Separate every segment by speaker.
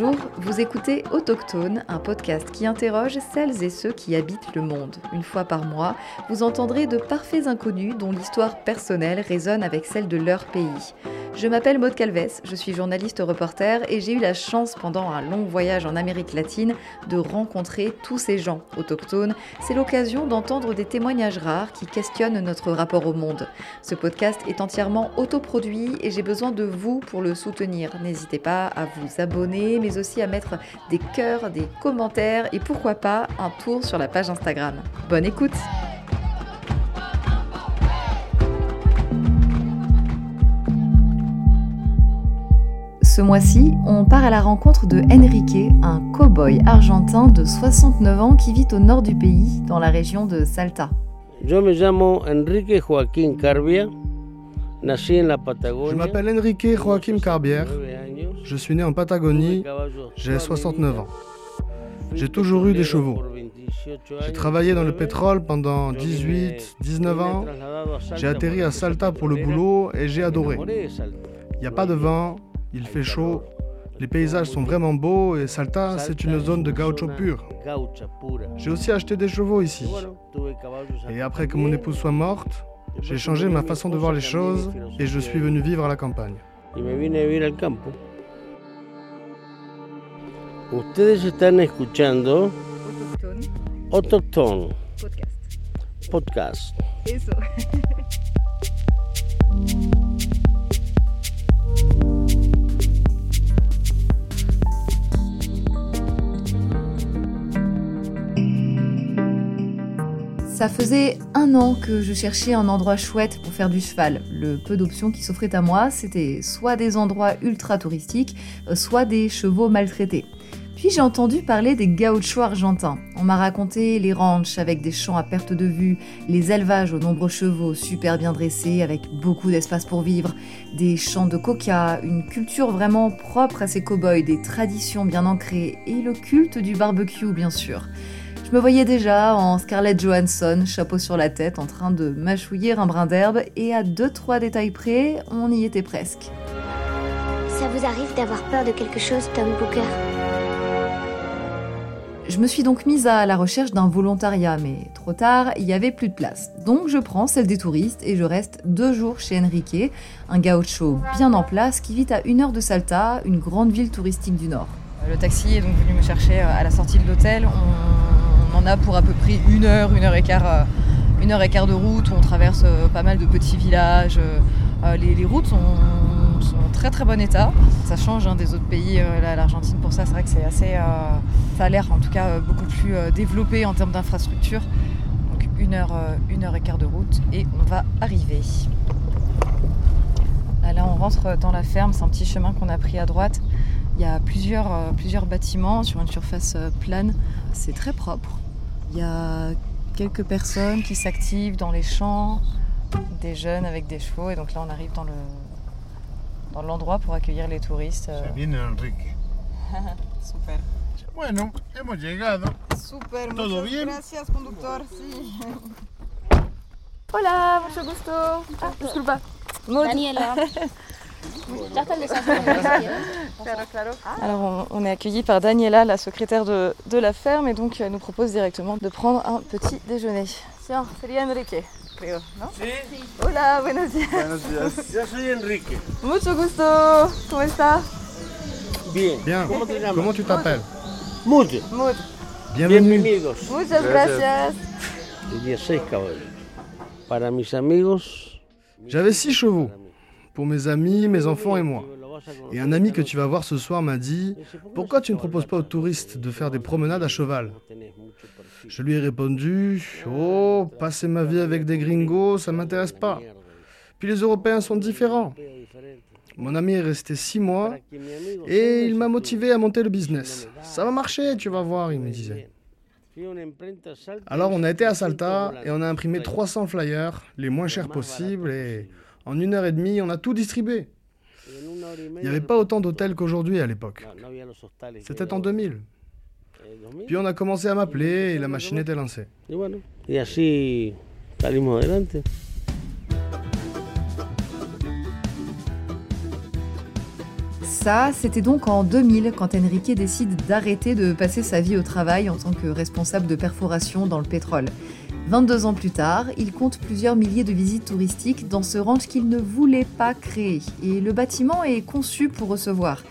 Speaker 1: Bonjour, vous écoutez Autochtone, un podcast qui interroge celles et ceux qui habitent le monde. Une fois par mois, vous entendrez de parfaits inconnus dont l'histoire personnelle résonne avec celle de leur pays. Je m'appelle Maude Calves, je suis journaliste reporter et j'ai eu la chance pendant un long voyage en Amérique latine de rencontrer tous ces gens autochtones. C'est l'occasion d'entendre des témoignages rares qui questionnent notre rapport au monde. Ce podcast est entièrement autoproduit et j'ai besoin de vous pour le soutenir. N'hésitez pas à vous abonner mais aussi à mettre des cœurs, des commentaires et pourquoi pas un tour sur la page Instagram. Bonne écoute! Ce mois-ci, on part à la rencontre de Enrique, un cow-boy argentin de 69 ans qui vit au nord du pays, dans la région de Salta.
Speaker 2: Je me llamo Enrique Joaquín Carbia.
Speaker 3: Je m'appelle Enrique Joaquim Carbière. Je suis né en Patagonie. J'ai 69 ans. J'ai toujours eu des chevaux. J'ai travaillé dans le pétrole pendant 18, 19 ans. J'ai atterri à Salta pour le boulot et j'ai adoré. Il n'y a pas de vent, il fait chaud, les paysages sont vraiment beaux et Salta, c'est une zone de gaucho pur. J'ai aussi acheté des chevaux ici. Et après que mon épouse soit morte, j'ai changé ma façon de voir les choses et je suis venu vivre à la campagne.
Speaker 2: Ustedes están escuchando Autochtone Podcast.
Speaker 1: Eso. Ça faisait un an que je cherchais un endroit chouette pour faire du cheval. Le peu d'options qui s'offraient à moi, c'était soit des endroits ultra touristiques, soit des chevaux maltraités. Puis j'ai entendu parler des gauchos argentins. On m'a raconté les ranchs avec des champs à perte de vue, les élevages aux nombreux chevaux super bien dressés avec beaucoup d'espace pour vivre, des champs de coca, une culture vraiment propre à ces cow-boys, des traditions bien ancrées et le culte du barbecue bien sûr. Je me voyais déjà en Scarlett Johansson, chapeau sur la tête, en train de mâchouiller un brin d'herbe, et à deux trois détails près, on y était presque.
Speaker 4: Ça vous arrive d'avoir peur de quelque chose, Tom Booker?
Speaker 1: Je me suis donc mise à la recherche d'un volontariat, mais trop tard, il y avait plus de place. Donc je prends celle des touristes et je reste deux jours chez Enrique, un gaucho bien en place qui vit à une heure de Salta, une grande ville touristique du nord. Le taxi est donc venu me chercher à la sortie de l'hôtel. On on en a pour à peu près une heure, une heure et quart, euh, de route. On traverse euh, pas mal de petits villages. Euh, les, routes sont, en très très bon état. Ça change hein, des autres pays. L'Argentine pour ça, c'est vrai que c'est assez. ça a l'air en tout cas beaucoup plus développé en termes d'infrastructure. Donc une heure, une heure et quart de route et on va arriver. Là, on rentre dans la ferme. C'est un petit chemin qu'on a pris à droite. Il y a plusieurs, plusieurs bâtiments sur une surface plane. C'est très propre. Il y a quelques personnes qui s'activent dans les champs, des jeunes avec des chevaux. Et donc là, on arrive dans le dans l'endroit pour accueillir les touristes.
Speaker 5: Se viene Enrique.
Speaker 1: Super.
Speaker 5: Bueno, hemos llegado.
Speaker 1: Super,
Speaker 5: ¿Todo
Speaker 1: muchas
Speaker 5: bien?
Speaker 1: gracias, conductor. Sí. Hola, mucho gusto. Ah, disculpa.
Speaker 4: Daniela.
Speaker 1: Alors, on, on est accueilli par Daniela, la secrétaire de, de la ferme, et donc elle nous propose directement de prendre un petit déjeuner. Tiens, sería Enrique, creo, ¿no?
Speaker 2: Sí,
Speaker 1: Hola, buenos días.
Speaker 5: Buenos días.
Speaker 2: yo soy Enrique.
Speaker 1: Mucho gusto. ¿Cómo está?
Speaker 2: Bien.
Speaker 3: Bien.
Speaker 2: ¿Cómo te llamas?
Speaker 3: Comment tu t'appelles
Speaker 2: Mood.
Speaker 1: Maud.
Speaker 3: Bienvenue.
Speaker 2: Bienvenidos.
Speaker 1: Muchas gracias.
Speaker 2: Tenía seis caballos. Para mis amigos.
Speaker 3: J'avais six chevaux, pour mes amis, mes enfants et moi. Et un ami que tu vas voir ce soir m'a dit Pourquoi tu ne proposes pas aux touristes de faire des promenades à cheval? Je lui ai répondu Oh, passer ma vie avec des gringos, ça m'intéresse pas. Puis les Européens sont différents. Mon ami est resté six mois et il m'a motivé à monter le business. Ça va marcher, tu vas voir, il me disait. Alors on a été à Salta et on a imprimé 300 flyers, les moins chers possibles, et en une heure et demie, on a tout distribué. Il n'y avait pas autant d'hôtels qu'aujourd'hui à l'époque. C'était en 2000. Puis on a commencé à m'appeler et la machine était lancée.
Speaker 2: Salimos adelante.
Speaker 1: Ça, c'était donc en 2000 quand Enrique décide d'arrêter de passer sa vie au travail en tant que responsable de perforation dans le pétrole. 22 ans plus tard, il compte plusieurs milliers de visites touristiques dans ce ranch qu'il ne voulait pas créer. Et le bâtiment est conçu pour recevoir.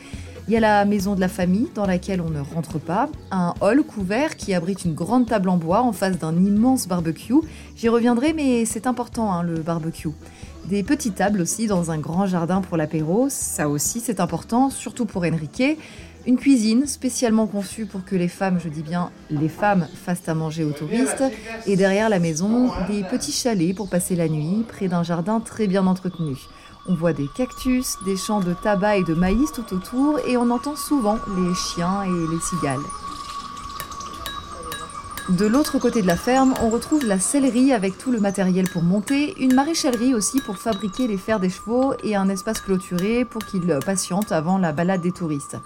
Speaker 1: Il y a la maison de la famille dans laquelle on ne rentre pas, un hall couvert qui abrite une grande table en bois en face d'un immense barbecue. J'y reviendrai mais c'est important hein, le barbecue. Des petites tables aussi dans un grand jardin pour l'apéro, ça aussi c'est important, surtout pour Enrique. Une cuisine spécialement conçue pour que les femmes, je dis bien les femmes, fassent à manger aux touristes. Et derrière la maison, des petits chalets pour passer la nuit, près d'un jardin très bien entretenu. On voit des cactus, des champs de tabac et de maïs tout autour, et on entend souvent les chiens et les cigales. De l'autre côté de la ferme, on retrouve la sellerie avec tout le matériel pour monter, une maréchalerie aussi pour fabriquer les fers des chevaux et un espace clôturé pour qu'ils patientent avant la balade des touristes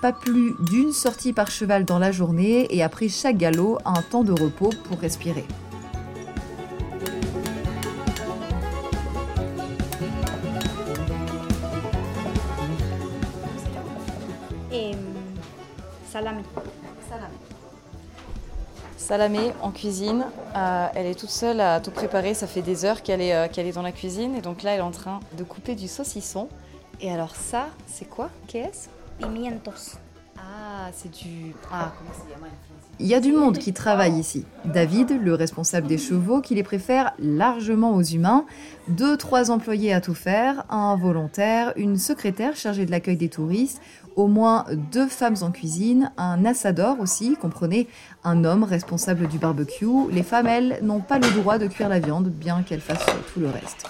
Speaker 1: pas plus d'une sortie par cheval dans la journée et après chaque galop, un temps de repos pour respirer.
Speaker 6: Salamé.
Speaker 7: En cuisine. Euh, elle est toute seule à tout préparer. Ça fait des heures qu'elle est, euh, qu'elle est dans la cuisine. Et donc là, elle est en train de couper du saucisson. Et alors ça, c'est quoi? Qu'est-ce?
Speaker 6: Pimientos.
Speaker 1: Ah, c'est du... Ah, comment ça Il y a du monde qui travaille ici. David, le responsable des chevaux, qui les préfère largement aux humains. Deux, trois employés à tout faire, un volontaire, une secrétaire chargée de l'accueil des touristes, au moins deux femmes en cuisine, un assador aussi, comprenez, un homme responsable du barbecue. Les femmes, elles, n'ont pas le droit de cuire la viande, bien qu'elles fassent tout le reste.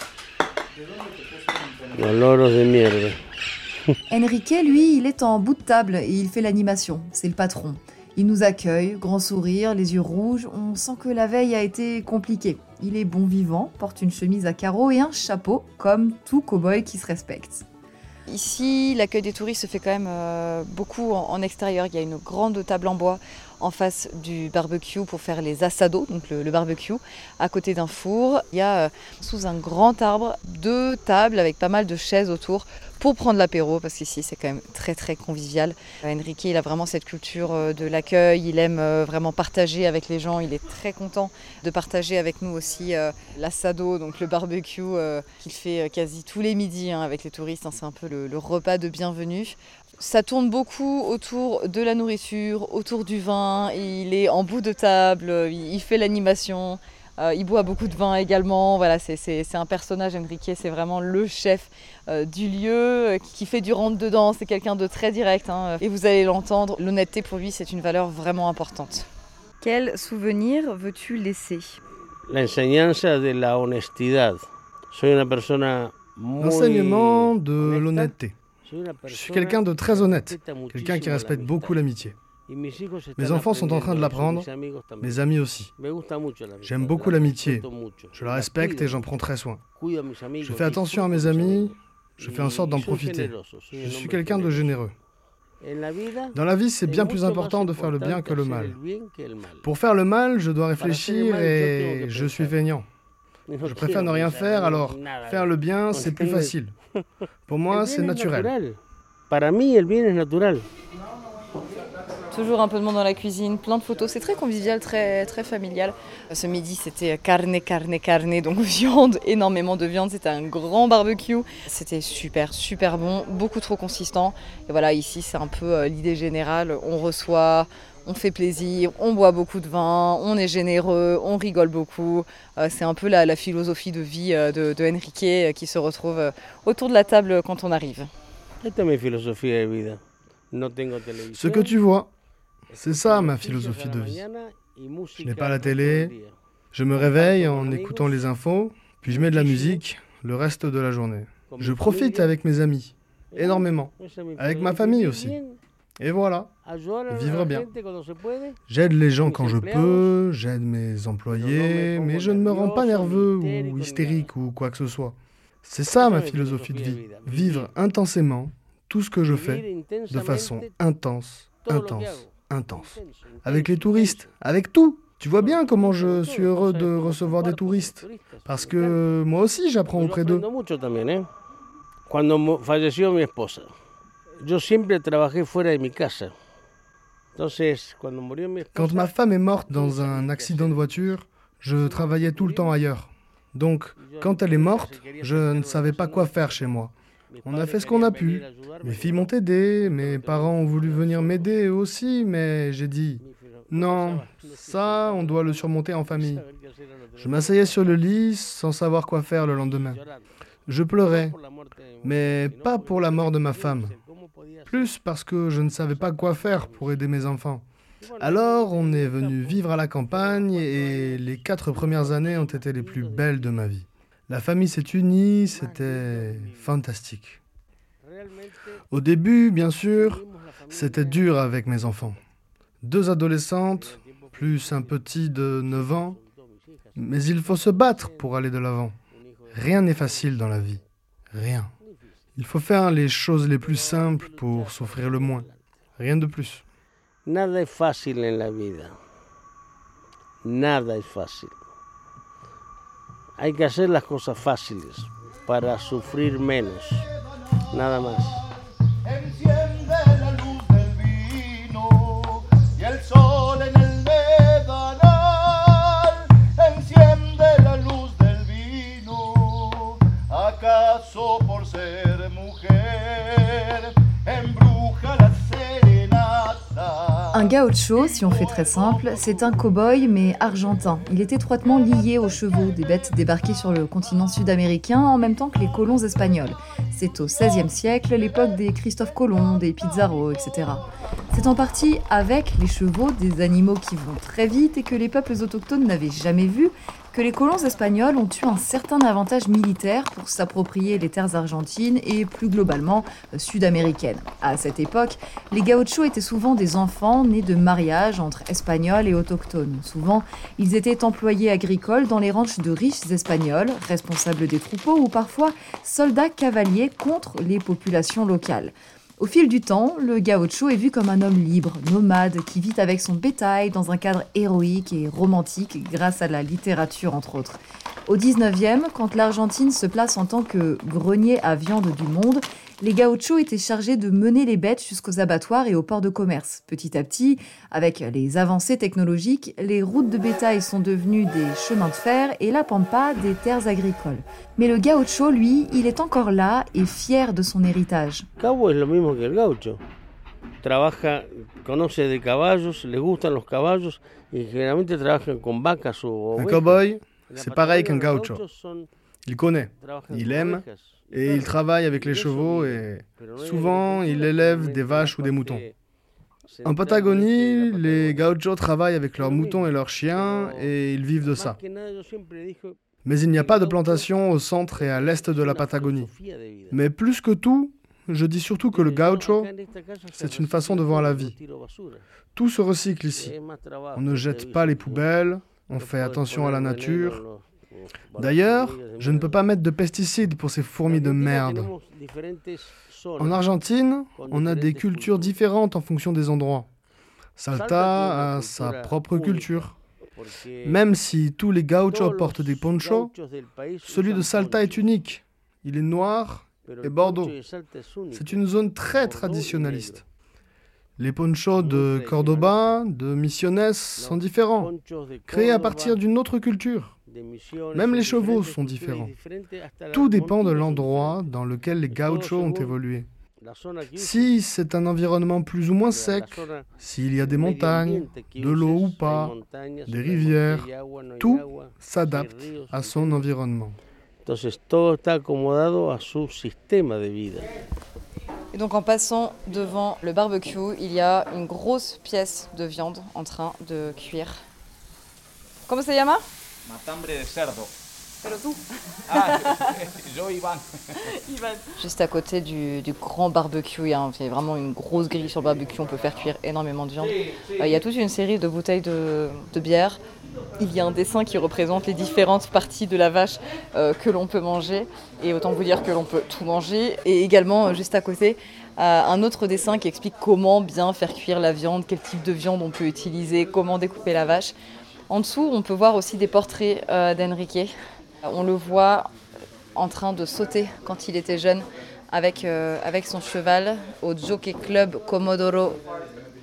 Speaker 1: Enrique, lui, il est en bout de table et il fait l'animation. C'est le patron. Il nous accueille, grand sourire, les yeux rouges. On sent que la veille a été compliquée. Il est bon vivant, porte une chemise à carreaux et un chapeau, comme tout cow-boy qui se respecte.
Speaker 7: Ici, l'accueil des touristes se fait quand même euh, beaucoup en, extérieur. Il y a une grande table en bois en face du barbecue pour faire les assados, donc le, barbecue, à côté d'un four. Il y a euh, sous un grand arbre deux tables avec pas mal de chaises autour pour prendre l'apéro, parce qu'ici c'est quand même très très convivial. Enrique, il a vraiment cette culture euh, de l'accueil, il aime vraiment partager avec les gens, il est très content de partager avec nous aussi l'assado, donc le barbecue qu'il fait quasi tous les midis hein, avec les touristes. Hein. c'est un peu le repas de bienvenue. Ça tourne beaucoup autour de la nourriture, autour du vin. Il est en bout de table, il fait l'animation. Euh, il boit beaucoup de vin également. Voilà, c'est un personnage, Enrique, c'est vraiment le chef euh, du lieu qui fait du rentre-dedans. C'est quelqu'un de très direct. Hein. et vous allez l'entendre, l'honnêteté pour lui, c'est une valeur vraiment importante. Quel souvenir veux-tu laisser?
Speaker 2: L'enseignement de la honestidad. Soy una persona
Speaker 3: L'enseignement de l'honnêteté. Je suis quelqu'un de très honnête, quelqu'un qui respecte beaucoup l'amitié. Mes enfants sont en train de l'apprendre, mes amis aussi. J'aime beaucoup l'amitié, je la respecte et j'en prends très soin. Je fais attention à mes amis, je fais en sorte d'en profiter. Je suis quelqu'un de généreux. Dans la vie, c'est bien plus important de faire le bien que le mal. Pour faire le mal, je dois réfléchir et je suis feignant. Je préfère ne rien faire, alors faire le bien, c'est plus facile. Pour moi, c'est naturel.
Speaker 2: Para mí, el bien es natural.
Speaker 7: Toujours un peu de monde dans la cuisine, plein de photos. C'est très convivial, très, très familial. Ce midi, c'était carne, carne, carne, donc viande, énormément de viande. C'était un grand barbecue. C'était super, super bon, beaucoup trop consistant. Et voilà, ici, c'est un peu euh, l'idée générale. On reçoit, on fait plaisir, on boit beaucoup de vin, on est généreux, on rigole beaucoup. Euh, c'est un peu la, philosophie de vie euh, de, de Enrique euh, qui se retrouve autour de la table quand on arrive.
Speaker 2: Ce
Speaker 3: que tu vois, c'est ça ma philosophie de vie. Je n'ai pas la télé, je me réveille en écoutant les infos, puis je mets de la musique le reste de la journée. Je profite avec mes amis, énormément, avec ma famille aussi. Et voilà, vivre bien. J'aide les gens quand je peux, j'aide mes employés, mais je ne me rends pas nerveux ou hystérique ou quoi que ce soit. C'est ça ma philosophie de vie. Vivre intensément tout ce que je fais de façon intense, intense, intense. Avec les touristes, avec tout. Tu vois bien comment je suis heureux de recevoir des touristes. Parce que moi aussi j'apprends auprès d'eux.
Speaker 2: Fuera de casa.
Speaker 3: Quand ma femme est morte dans un accident de voiture, je travaillais tout le temps ailleurs. Donc, quand elle est morte, je ne savais pas quoi faire chez moi. On a fait ce qu'on a pu. Mes filles m'ont aidé, mes parents ont voulu venir m'aider aussi, mais j'ai dit non, ça, on doit le surmonter en famille. Je m'asseyais sur le lit sans savoir quoi faire le lendemain. Je pleurais, mais pas pour la mort de ma femme, plus parce que je ne savais pas quoi faire pour aider mes enfants. Alors, on est venu vivre à la campagne et les quatre premières années ont été les plus belles de ma vie. La famille s'est unie, c'était fantastique. Au début, bien sûr, c'était dur avec mes enfants. Deux adolescentes, plus un petit de 9 ans. Mais il faut se battre pour aller de l'avant. Rien n'est facile dans la vie. Rien. Il faut faire les choses les plus simples pour souffrir le moins. Rien de plus.
Speaker 2: nada es fácil en la vida. Nada es fácil. Hay que hacer las cosas fáciles para sufrir menos. Nada más.
Speaker 1: Un gaucho, si on fait très simple, c'est un cow-boy mais argentin. Il est étroitement lié aux chevaux, des bêtes débarquées sur le continent sud-américain en même temps que les colons espagnols. C'est au XVIe siècle, l'époque des Christophe Colomb, des Pizarro, etc. C'est en partie avec les chevaux, des animaux qui vont très vite et que les peuples autochtones n'avaient jamais vus, que les colons espagnols ont eu un certain avantage militaire pour s'approprier les terres argentines et plus globalement euh, sud-américaines. À cette époque, les gauchos étaient souvent des enfants nés de mariages entre espagnols et autochtones. Souvent, ils étaient employés agricoles dans les ranchs de riches espagnols, responsables des troupeaux ou parfois soldats cavaliers contre les populations locales. Au fil du temps, le gaucho est vu comme un homme libre, nomade, qui vit avec son bétail dans un cadre héroïque et romantique grâce à la littérature entre autres. Au 19e, quand l'Argentine se place en tant que grenier à viande du monde, les gauchos étaient chargés de mener les bêtes jusqu'aux abattoirs et aux ports de commerce. Petit à petit, avec les avancées technologiques, les routes de bétail sont devenues des chemins de fer et la pampa des terres agricoles. Mais le gaucho, lui, il est encore là et fier de son héritage.
Speaker 2: Cabo es lo mismo que el gaucho. Trabaja, conoce de caballos, le gustan los caballos y generalmente trabajan con vacas o
Speaker 3: Un cow-boy, c'est pareil qu'un gaucho. Il connaît, il aime et il travaille avec les chevaux et souvent il élève des vaches ou des moutons. En Patagonie, les gauchos travaillent avec leurs moutons et leurs chiens et ils vivent de ça. Mais il n'y a pas de plantation au centre et à l'est de la Patagonie. Mais plus que tout, je dis surtout que le gaucho, c'est une façon de voir la vie. Tout se recycle ici. On ne jette pas les poubelles, on fait attention à la nature. D'ailleurs, je ne peux pas mettre de pesticides pour ces fourmis de merde. En Argentine, on a des cultures différentes en fonction des endroits. Salta a sa propre culture. Même si tous les gauchos portent des ponchos, celui de Salta est unique. Il est noir et bordeaux. C'est une zone très traditionnaliste. Les ponchos de Cordoba, de Misiones sont différents, créés à partir d'une autre culture. Même les chevaux sont différents. Tout dépend de l'endroit dans lequel les gauchos ont évolué. Si c'est un environnement plus ou moins sec, s'il y a des montagnes, de l'eau ou pas, des rivières, tout s'adapte à son environnement.
Speaker 7: Et donc en passant devant le barbecue, il y a une grosse pièce de viande en train de cuire. Comment se llama
Speaker 8: Matambre de cerdo.
Speaker 7: Pero tú.
Speaker 8: Ah, yo Iván.
Speaker 7: Juste à côté du, du grand barbecue, il y, a un- il y a vraiment une grosse grille sur le barbecue, on peut faire cuire énormément de viande. Euh, il y a toute une série de bouteilles de, de bière. Il y a un dessin qui représente les différentes parties de la vache euh, que l'on peut manger. Et autant vous dire que l'on peut tout manger. Et également, euh, juste à côté, euh, un autre dessin qui explique comment bien faire cuire la viande, quel type de viande on peut utiliser, comment découper la vache. En dessous, on peut voir aussi des portraits euh, d'Enrique. On le voit en train de sauter quand il était jeune avec, euh, avec son cheval au Jockey Club Comodoro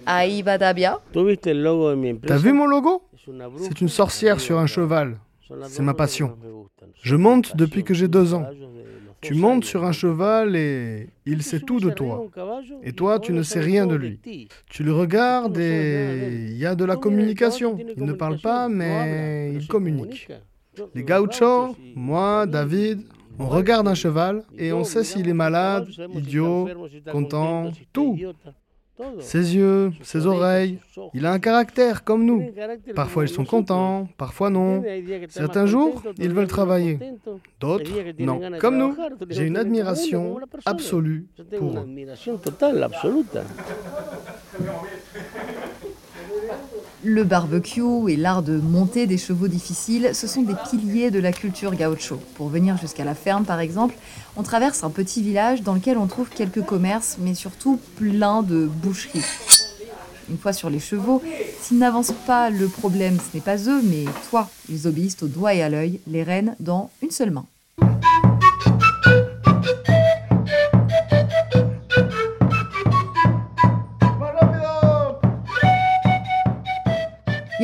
Speaker 7: Aibadabia.
Speaker 2: ¿Tuviste el logo de mi empresa?
Speaker 3: T'as vu mon logo? C'est une sorcière sur un
Speaker 2: arriba.
Speaker 3: cheval. C'est ma passion. Je monte depuis que j'ai deux ans. Tu montes sur un cheval et il sait tout de toi. Et toi, tu ne sais rien de lui. Tu le regardes et il y a de la communication. Il ne parle pas, mais il communique. Les gauchos, moi, David, on regarde un cheval et on sait s'il est malade, idiot, content, tout. Ses yeux, ses oreilles. Il a un caractère comme nous. Parfois ils sont contents, parfois non. Certains jours, ils veulent travailler. D'autres, non. Comme nous, j'ai une admiration absolue pour eux.
Speaker 1: Le barbecue et l'art de monter des chevaux difficiles, ce sont des piliers de la culture gaucho. Pour venir jusqu'à la ferme, par exemple, on traverse un petit village dans lequel on trouve quelques commerces, mais surtout plein de boucheries. Une fois sur les chevaux, s'ils n'avancent pas, le problème, ce n'est pas eux, mais toi. Ils obéissent au doigt et à l'œil, les rênes dans une seule main.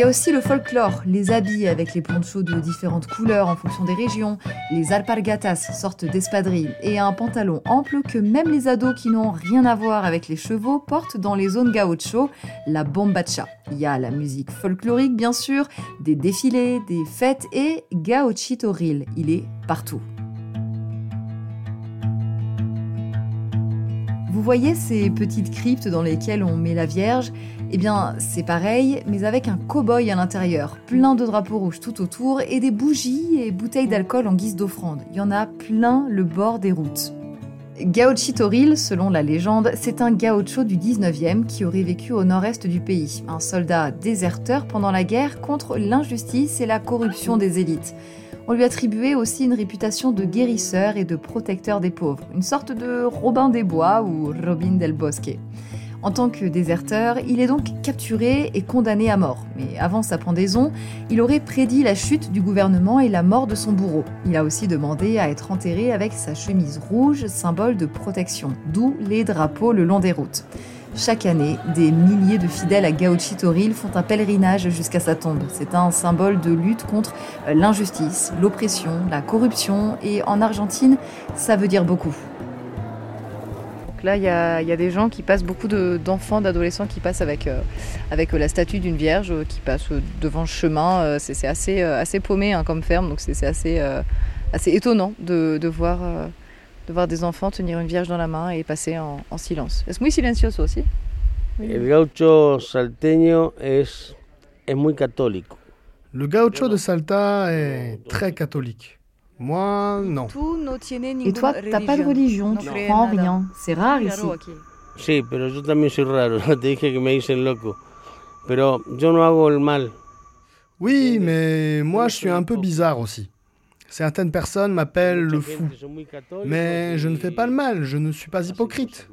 Speaker 1: Y a aussi le folklore, les habits avec les ponchos de différentes couleurs en fonction des régions, les alpargatas, sorte d'espadrilles, et un pantalon ample que même les ados qui n'ont rien à voir avec les chevaux portent dans les zones gaucho, la bombacha. Il y a la musique folklorique bien sûr, des défilés, des fêtes et gauchitoril, il est partout. Vous voyez ces petites cryptes dans lesquelles on met la Vierge? Eh bien, c'est pareil, mais avec un cow-boy à l'intérieur, plein de drapeaux rouges tout autour et des bougies et bouteilles d'alcool en guise d'offrande. Il y en a plein le bord des routes. Gauchitoril, selon la légende, c'est un gaucho du 19e qui aurait vécu au nord-est du pays, un soldat déserteur pendant la guerre contre l'injustice et la corruption des élites. On lui attribuait aussi une réputation de guérisseur et de protecteur des pauvres, une sorte de Robin des Bois ou Robin del Bosque. En tant que déserteur, il est donc capturé et condamné à mort. Mais avant sa pendaison, il aurait prédit la chute du gouvernement et la mort de son bourreau. Il a aussi demandé à être enterré avec sa chemise rouge, symbole de protection, d'où les drapeaux le long des routes. Chaque année, des milliers de fidèles à Gauchitoril font un pèlerinage jusqu'à sa tombe. C'est un symbole de lutte contre euh, l'injustice, l'oppression, la corruption et en Argentine, ça veut dire beaucoup.
Speaker 7: Là, il y, a des gens qui passent, beaucoup de- d'enfants, d'adolescents qui passent avec, euh, avec euh, la statue d'une vierge, qui passe euh, devant le chemin. C'est assez, assez paumé hein, comme ferme, donc c'est assez, assez étonnant de, voir, de voir des enfants tenir une vierge dans la main et passer en, en silence. Es muy silencioso aussi.
Speaker 2: El gaucho salteño es, es muy católico.
Speaker 3: Le gaucho de Salta est très catholique. Moi, non.
Speaker 1: Et toi, t'as pas de religion, tu crois en rien. C'est rare ici.
Speaker 2: Sí, pero yo también soy raro. Te dije que me dicen loco. Pero yo no hago el mal.
Speaker 3: Oui, mais moi je suis un peu bizarre aussi. Certaines personnes m'appellent le fou. Mais je ne fais pas le mal, je ne suis pas hypocrite.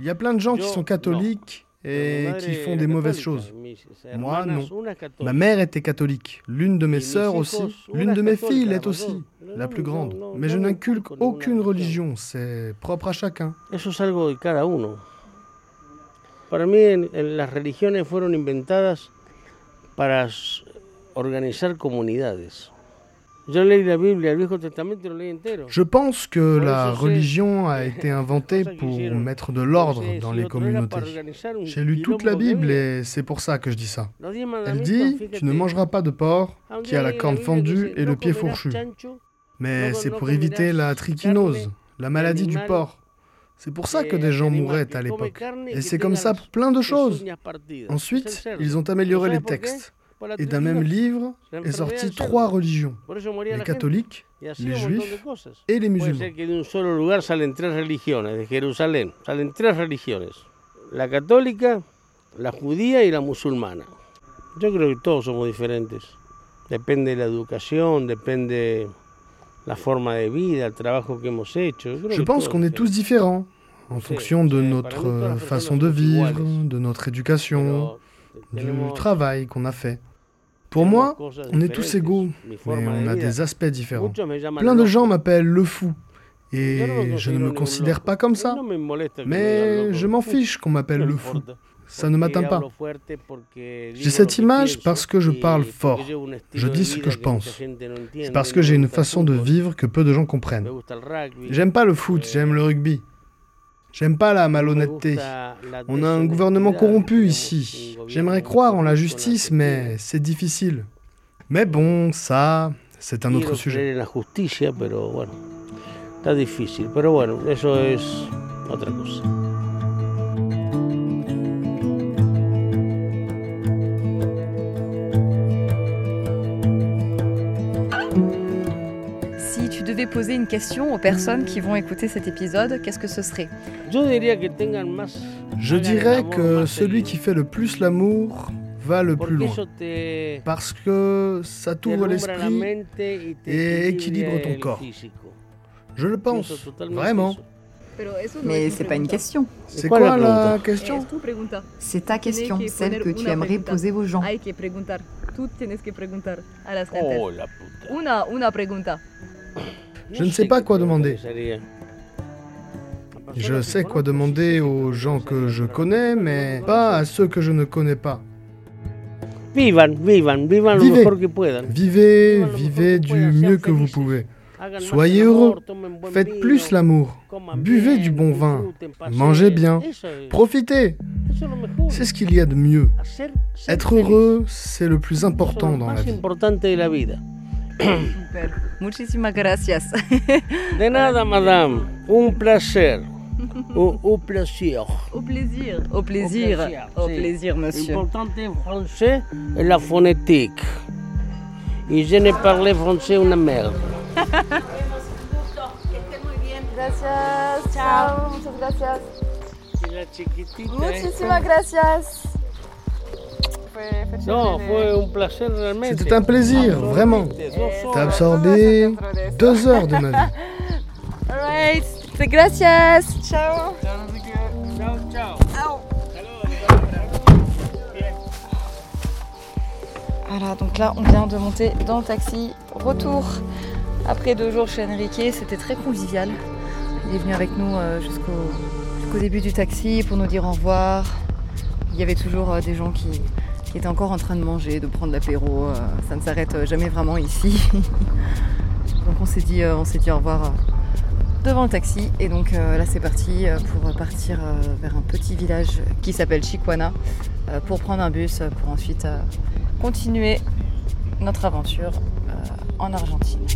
Speaker 3: Il y a plein de gens qui sont catholiques et qui font des mauvaises choses. Moi, non. Ma mère était catholique, l'une de mes sœurs aussi, l'une de mes filles l'est aussi, la plus grande. Mais je n'inculque aucune religion, c'est propre à chacun.
Speaker 2: Eso es algo de cada uno. Para mí en- en las religiones fueron inventadas para organizar comunidades. La.
Speaker 3: Je pense que la religion a été inventée pour mettre de l'ordre dans les communautés. J'ai lu toute la Bible et c'est pour ça que je dis ça. Elle dit, tu ne mangeras pas de porc qui a la corne fendue et le pied fourchu. Mais c'est pour éviter la trichinose, la maladie du porc. C'est pour ça que des gens mouraient à l'époque. Et c'est comme ça pour plein de choses. Ensuite, ils ont amélioré les textes. Et d'un même livre est sorti trois religions. Les catholiques, les juifs et les musulmans.
Speaker 2: La católica, la judía y la musulmana. Yo creo que todos somos diferentes. Depende de la educación, depende la forma de vida, el trabajo que hemos hecho. Yo creo
Speaker 3: Je pense qu'on
Speaker 2: es
Speaker 3: est tous différents en fonction de notre euh, façon de vivre, de notre éducation, du travail qu'on a fait. Pour moi, on est tous égaux, mais on a des aspects différents. Plein de gens m'appellent le fou. Et je ne me considère pas comme ça. Mais je m'en fiche qu'on m'appelle le fou. Ça ne m'atteint pas. J'ai cette image parce que je parle fort. Je dis ce que je pense. C'est parce que j'ai une façon de vivre que peu de gens comprennent. J'aime pas le foot, j'aime le rugby. J'aime pas la malhonnêteté. On a un gouvernement corrompu ici. J'aimerais croire en la justice, mais c'est difficile. Mais bon, ça, c'est un autre sujet.
Speaker 2: Está
Speaker 7: devais poser une question aux personnes qui vont écouter cet épisode, qu'est-ce que ce serait
Speaker 3: Je dirais que celui qui fait le plus l'amour va le plus loin. Parce que ça t'ouvre l'esprit et équilibre ton corps. Je le pense, vraiment.
Speaker 1: Mais c'est pas une question.
Speaker 3: C'est quoi la question
Speaker 1: C'est ta question, celle que tu aimerais poser aux gens.
Speaker 2: Oh, la puta.
Speaker 7: Una, una pregunta.
Speaker 3: Je ne sais pas quoi demander. Je sais quoi demander aux gens que je connais, mais pas à ceux que je ne connais pas.
Speaker 2: Vivan, vivan, vivan lo
Speaker 3: Vivez. Vivez, vivez du mieux que vous pouvez. Soyez heureux, faites plus l'amour, buvez du bon vin, mangez bien, profitez. C'est ce qu'il y a de mieux. Être heureux, c'est le plus important dans la vie.
Speaker 7: Super. Muchísimas gracias.
Speaker 2: De nada, madame. Un placer. Un, un plaisir.
Speaker 7: Au plaisir. Au plaisir. Au
Speaker 2: sí.
Speaker 7: plaisir, monsieur.
Speaker 2: L'important en français est la phonétique. Et je ne parlais français une merde.
Speaker 7: Gracias. Ciao. Muchas gracias.
Speaker 2: La chiquitita
Speaker 7: Muchísimas gracias.
Speaker 2: No, fue un placer realmente.
Speaker 3: C'était un plaisir, vraiment. T'as absorbé deux heures de ma vie.
Speaker 7: Alright. Gracias. Ciao.
Speaker 2: Ciao, ciao.
Speaker 7: Voilà, donc là, on vient de monter dans le taxi. Retour après deux jours chez Enrique. C'était très convivial. Il est venu avec nous euh, jusqu'au jusqu'au début du taxi pour nous dire au revoir. Il y avait toujours euh, des gens qui, qui étaient encore en train de manger, de prendre l'apéro. euh, ça ne s'arrête euh, jamais vraiment ici. donc on s'est dit, euh, on s'est dit au revoir devant le taxi. Et donc là, c'est parti pour partir vers un petit village qui s'appelle Chicuana euh, pour prendre un bus pour ensuite continuer notre aventure en Argentine.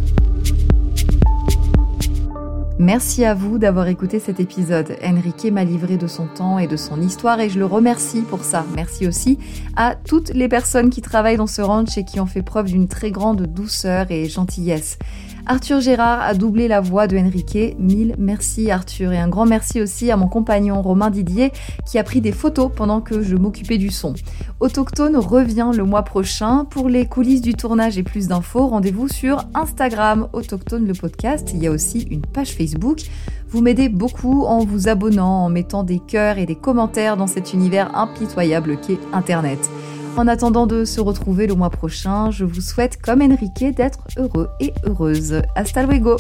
Speaker 1: Merci à vous d'avoir écouté cet épisode. Enrique m'a livré de son temps et de son histoire et je le remercie pour ça. Merci aussi à toutes les personnes qui travaillent dans ce ranch et qui ont fait preuve d'une très grande douceur et gentillesse. Arthur Gérard a doublé la voix de Enrique. Mille merci Arthur et un grand merci aussi à mon compagnon Romain Didier qui a pris des photos pendant que je m'occupais du son. Autochtone revient le mois prochain. Pour les coulisses du tournage et plus d'infos, rendez-vous sur Instagram Autochtone le podcast. Il y a aussi une page Facebook. Vous m'aidez beaucoup en vous abonnant, en mettant des cœurs et des commentaires dans cet univers impitoyable qu'est Internet. En attendant de se retrouver le mois prochain, je vous souhaite, comme Enrique, d'être heureux et heureuse. Hasta luego!